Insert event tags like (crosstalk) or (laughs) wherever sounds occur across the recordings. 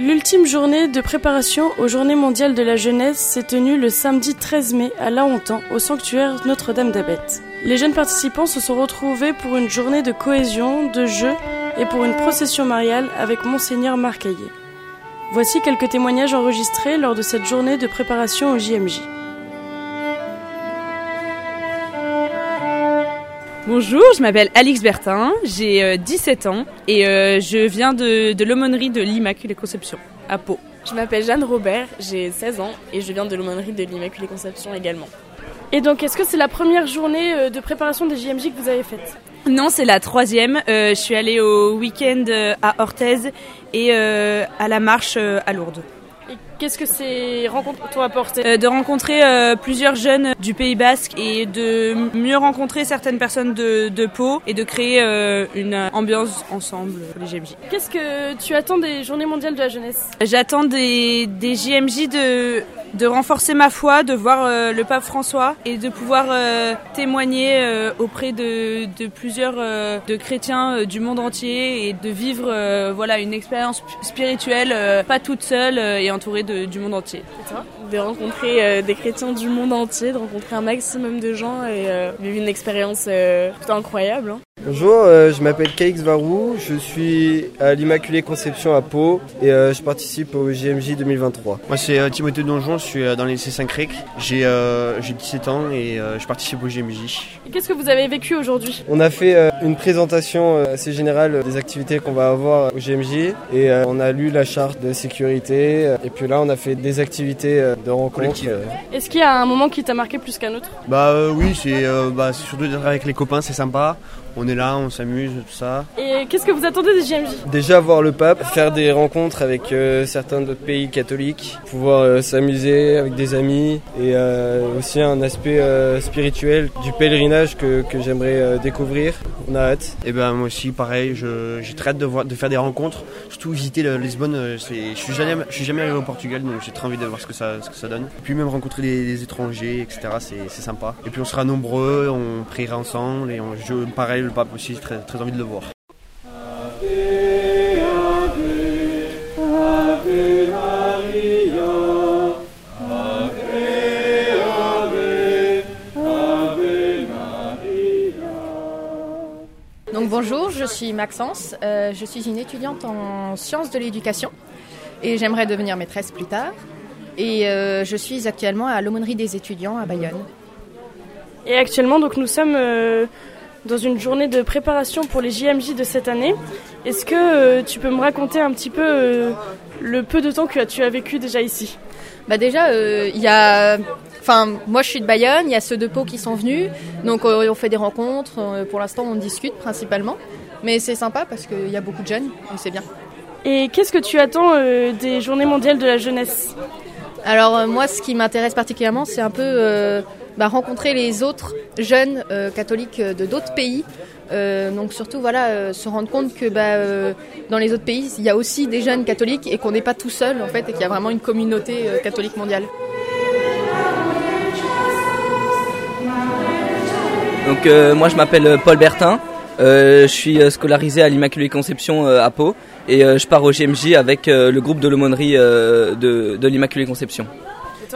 L'ultime journée de préparation aux Journées mondiales de la jeunesse s'est tenue le samedi 13 mai à Lahontan, au sanctuaire Notre-Dame d'Abette. Les jeunes participants se sont retrouvés pour une journée de cohésion, de jeu et pour une procession mariale avec Monseigneur Marcaillé. Voici quelques témoignages enregistrés lors de cette journée de préparation au JMJ. Bonjour, je m'appelle Alix Bertin, j'ai 17 ans et euh, je viens de, de l'aumônerie de l'Immaculée Conception à Pau. Je m'appelle Jeanne Robert, j'ai 16 ans et je viens de l'aumônerie de l'Immaculée Conception également. Et donc, est-ce que c'est la première journée euh, de préparation des JMJ que vous avez faite? Non, c'est la troisième. Euh, je suis allée au week-end à Orthez et à la marche à Lourdes. Qu'est-ce que ces rencontres t'ont apporté euh, De rencontrer euh, plusieurs jeunes du Pays Basque et de mieux rencontrer certaines personnes de, de Pau et de créer euh, une ambiance ensemble pour les JMJ. Qu'est-ce que tu attends des Journées mondiales de la jeunesse? J'attends des, des JMJ de, de renforcer ma foi, de voir le pape François et de pouvoir témoigner auprès de, de plusieurs de chrétiens du monde entier et de vivre voilà une expérience spirituelle pas toute seule et entourée de du monde entier. De rencontrer euh, des chrétiens du monde entier, de rencontrer un maximum de gens et euh, vivre une expérience euh, incroyable. Hein. Bonjour, je m'appelle Kaix Varou, je suis à l'Immaculée Conception à Pau et je participe au JMJ 2023. Moi c'est Timothée Donjon, je suis dans les lycée Saint-Crec, j'ai 17 ans et je participe au JMJ. Qu'est-ce que vous avez vécu aujourd'hui? On a fait une présentation assez générale des activités qu'on va avoir au JMJ et on a lu la charte de sécurité et puis là on a fait des activités de rencontre. Est-ce qu'il y a un moment qui t'a marqué plus qu'un autre? Bah oui, c'est bah, surtout d'être avec les copains, c'est sympa on est là, on s'amuse, tout ça. Et qu'est-ce que vous attendez des JMJ Déjà voir le pape, faire des rencontres avec euh, certains d'autres pays catholiques, pouvoir euh, s'amuser avec des amis et euh, aussi un aspect spirituel du pèlerinage que, que j'aimerais découvrir. Et ben moi aussi pareil, j'ai très hâte de, voir, de faire des rencontres, surtout visiter le Lisbonne. je suis jamais, je suis jamais arrivé au Portugal donc j'ai très envie de voir ce que ça, ce que ça donne. Et puis même rencontrer des, étrangers, etc. C'est sympa. Et puis on sera nombreux, on priera ensemble et on joue pareil le pape aussi, très, très envie de le voir. Donc bonjour, je suis Maxence, euh, je suis une étudiante en sciences de l'éducation et j'aimerais devenir maîtresse plus tard. Et euh, je suis actuellement à l'aumônerie des étudiants à Bayonne. Et actuellement, donc nous sommes euh, dans une journée de préparation pour les JMJ de cette année. Est-ce que tu peux me raconter un petit peu le peu de temps que tu as vécu déjà ici? Bah déjà, il y a, enfin moi je suis de Bayonne, il y a ceux de Pau qui sont venus, donc on fait des rencontres. pour l'instant, on discute principalement, mais c'est sympa parce qu'il y a beaucoup de jeunes, et c'est bien. Et qu'est-ce que tu attends des Journées mondiales de la jeunesse? Alors moi, ce qui m'intéresse particulièrement, c'est un peu bah, rencontrer les autres jeunes euh, catholiques de d'autres pays. Euh, donc surtout voilà, se rendre compte que bah, dans les autres pays, il y a aussi des jeunes catholiques et qu'on n'est pas tout seul en fait et qu'il y a vraiment une communauté catholique mondiale. Donc moi je m'appelle Paul Bertin, je suis scolarisé à l'Immaculée Conception à Pau et je pars au GMJ avec le groupe de l'aumônerie de l'Immaculée Conception.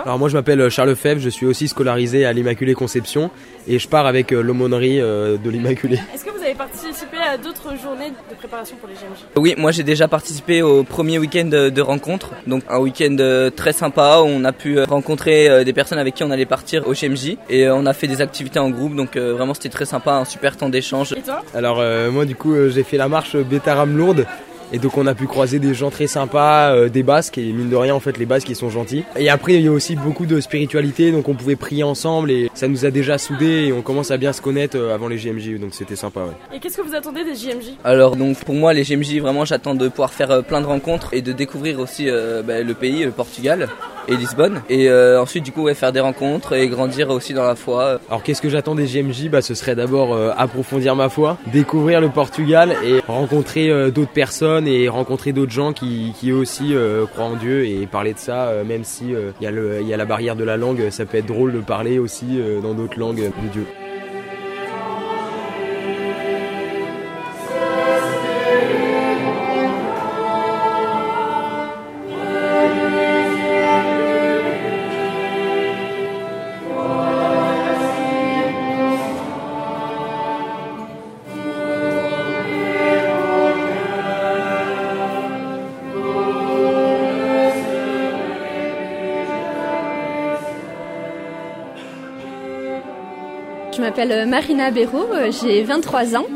Alors moi je m'appelle Charles Fèvre, je suis aussi scolarisé à l'Immaculée Conception et je pars avec euh, l'aumônerie euh, de l'Immaculée. (laughs) Est-ce que vous avez participé à d'autres journées de préparation pour les GMJ Oui, moi j'ai déjà participé au premier week-end de rencontre, donc un week-end euh, très sympa où on a pu rencontrer des personnes avec qui on allait partir au GMJ et on a fait des activités en groupe, donc vraiment c'était très sympa, un super temps d'échange. Et toi? Alors moi du coup j'ai fait la marche Bétaram Lourdes et donc on a pu croiser des gens très sympas, euh, des Basques, et mine de rien en fait les Basques ils sont gentils. Et après il y a aussi beaucoup de spiritualité, donc on pouvait prier ensemble et ça nous a déjà soudés et on commence à bien se connaître euh, avant les GMJ, donc c'était sympa. Ouais. Et qu'est-ce que vous attendez des JMJ Alors donc pour moi les GMJ vraiment j'attends de pouvoir faire euh, plein de rencontres et de découvrir aussi bah, le pays, le Portugal et Lisbonne. Et ensuite du coup faire des rencontres et grandir aussi dans la foi. Alors qu'est-ce que j'attends des GMJ bah, Ce serait d'abord approfondir ma foi, découvrir le Portugal et rencontrer d'autres personnes et rencontrer d'autres gens qui, qui aussi euh, croient en Dieu et parler de ça, euh, même si il euh, y, y, a la barrière de la langue, ça peut être drôle de parler aussi dans d'autres langues de Dieu. M'appelle Marina Béraud, j'ai 23 ans.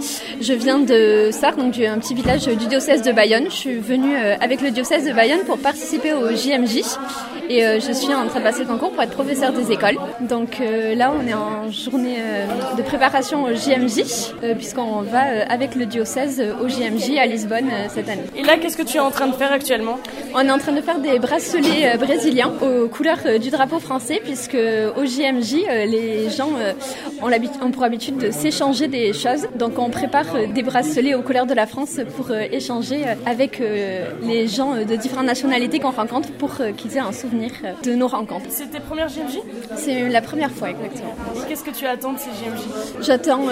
Je viens de Sarre, donc un petit village du diocèse de Bayonne. Je suis venue avec le diocèse de Bayonne pour participer au JMJ et je suis en train de passer le concours pour être professeur des écoles. Donc là, on est en journée de préparation au JMJ puisqu'on va avec le diocèse au JMJ à Lisbonne cette année. Et là, qu'est-ce que tu es en train de faire actuellement? On est en train de faire des bracelets brésiliens aux couleurs du drapeau français puisque au JMJ, euh, les gens euh, ont, pour habitude de s'échanger des choses. Donc on prépare euh, des bracelets aux couleurs de la France pour échanger avec les gens de différentes nationalités qu'on rencontre pour qu'ils aient un souvenir de nos rencontres. C'est tes premières JMJ C'est la première fois exactement. Qu'est-ce que tu attends de ces JMJ J'attends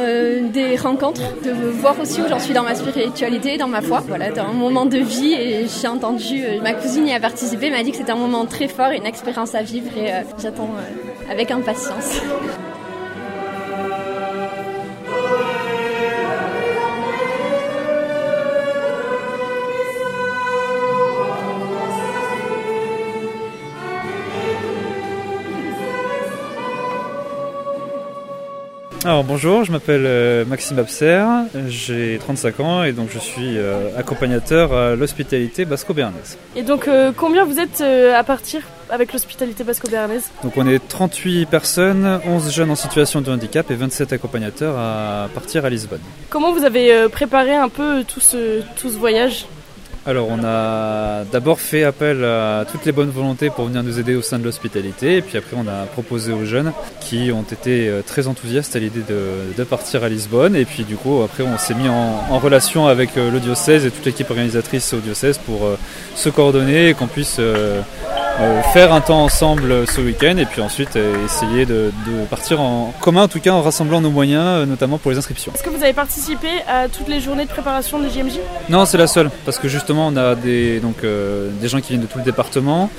des rencontres, de voir aussi où j'en suis dans ma spiritualité, dans ma foi. Voilà, dans un moment de vie et j'ai entendu, ma cousine y a participé, m'a dit que c'était un moment très fort, une expérience à vivre et j'attends avec impatience. Alors bonjour, je m'appelle euh, Maxime Abser, j'ai 35 ans et donc je suis euh, accompagnateur à l'hospitalité basco-béarnaise. Et donc euh, combien vous êtes à partir avec l'hospitalité basco-béarnaise Donc on est 38 personnes, 11 jeunes en situation de handicap et 27 accompagnateurs à partir à Lisbonne. Comment vous avez préparé un peu tout ce, tout ce voyage? Alors on a d'abord fait appel à toutes les bonnes volontés pour venir nous aider au sein de l'hospitalité. Et puis après on a proposé aux jeunes qui ont été euh, très enthousiastes à l'idée de, partir à Lisbonne. Et puis du coup après on s'est mis en, relation avec euh, le diocèse et toute l'équipe organisatrice au diocèse pour euh, se coordonner et qu'on puisse faire un temps ensemble ce week-end et puis ensuite essayer de, partir en commun en tout cas en rassemblant nos moyens notamment pour les inscriptions. Est-ce que vous avez participé à toutes les journées de préparation de JMJ Non c'est la seule parce que justement on a des, donc, euh, des gens qui viennent de tout le département,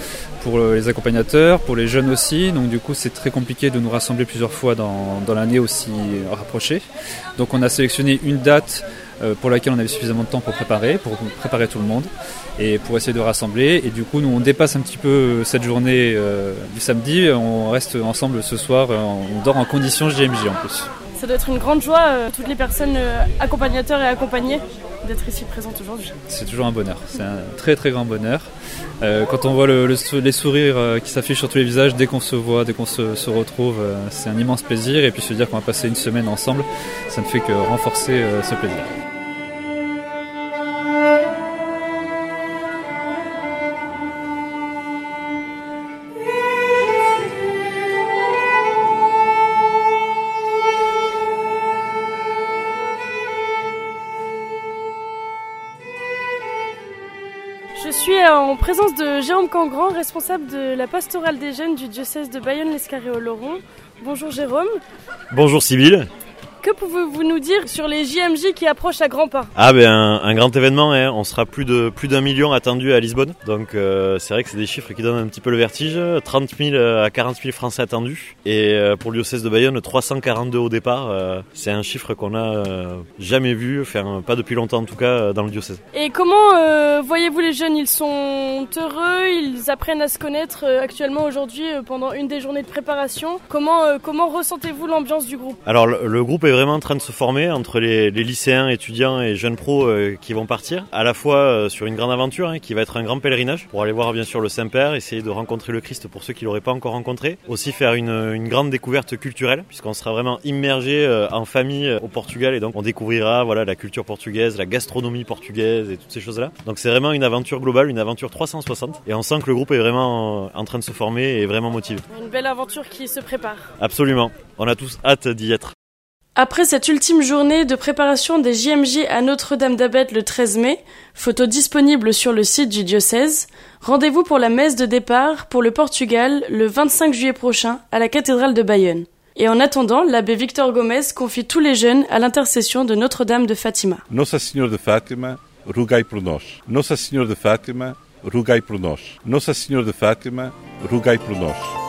pour euh, les accompagnateurs, pour les jeunes aussi. Donc du coup, c'est très compliqué de nous rassembler plusieurs fois dans, l'année aussi rapprochée. Donc on a sélectionné une date euh, pour laquelle on avait suffisamment de temps pour préparer, pour préparer tout le monde et pour essayer de rassembler. Et du coup, nous on dépasse un petit peu cette journée du samedi. On reste ensemble ce soir. On dort en condition JMJ en plus. Ça doit être une grande joie, toutes les personnes accompagnateurs et accompagnées d'être ici présente aujourd'hui. C'est toujours un bonheur, c'est un très très grand bonheur. Euh, quand on voit les sourires euh, qui s'affichent sur tous les visages dès qu'on se voit, dès qu'on se, retrouve, euh, c'est un immense plaisir. Et puis se dire qu'on va passer une semaine ensemble, ça ne fait que renforcer ce plaisir. En présence de Jérôme Cangrand, responsable de la pastorale des jeunes du diocèse de Bayonne-l'Escarré-Oloron. Bonjour Jérôme. Bonjour Sybille. Que pouvez-vous nous dire sur les JMJ qui approchent à grands pas? Ah ben un, grand événement, hein. on sera plus de plus d'un million attendu à Lisbonne. Donc euh, c'est vrai que c'est des chiffres qui donnent un petit peu le vertige. 30 000 à 40 000 Français attendus. Et euh, pour le diocèse de Bayonne, 342 au départ. Euh, c'est un chiffre qu'on n'a jamais vu, enfin pas depuis longtemps en tout cas dans le diocèse. Et comment voyez-vous les jeunes? Ils sont heureux, ils apprennent à se connaître actuellement aujourd'hui pendant une des journées de préparation? Comment comment ressentez-vous l'ambiance du groupe? Alors le, le groupe est vraiment en train de se former entre les, lycéens, étudiants et jeunes pros euh, qui vont partir, à la fois euh, sur une grande aventure hein, qui va être un grand pèlerinage pour aller voir bien sûr le Saint-Père, essayer de rencontrer le Christ pour ceux qui l'auraient pas encore rencontré, aussi faire une, grande découverte culturelle puisqu'on sera vraiment immergé euh, en famille au Portugal et donc on découvrira voilà la culture portugaise, la gastronomie portugaise et toutes ces choses-là. Donc c'est vraiment une aventure globale, une aventure 360 et on sent que le groupe est vraiment en train de se former et vraiment motivé. Une belle aventure qui se prépare. Absolument. On a tous hâte d'y être. Après cette ultime journée de préparation des JMJ à Notre-Dame-d'Abed le 13 mai, photo disponible sur le site du diocèse, rendez-vous pour la messe de départ pour le Portugal le 25 juillet prochain à la cathédrale de Bayonne. Et en attendant, l'abbé Victor Gomez confie tous les jeunes à l'intercession de Notre-Dame de Fatima. Nossa de rogai por nós. Nossa de rogai por nós. Nossa de rogai por nós.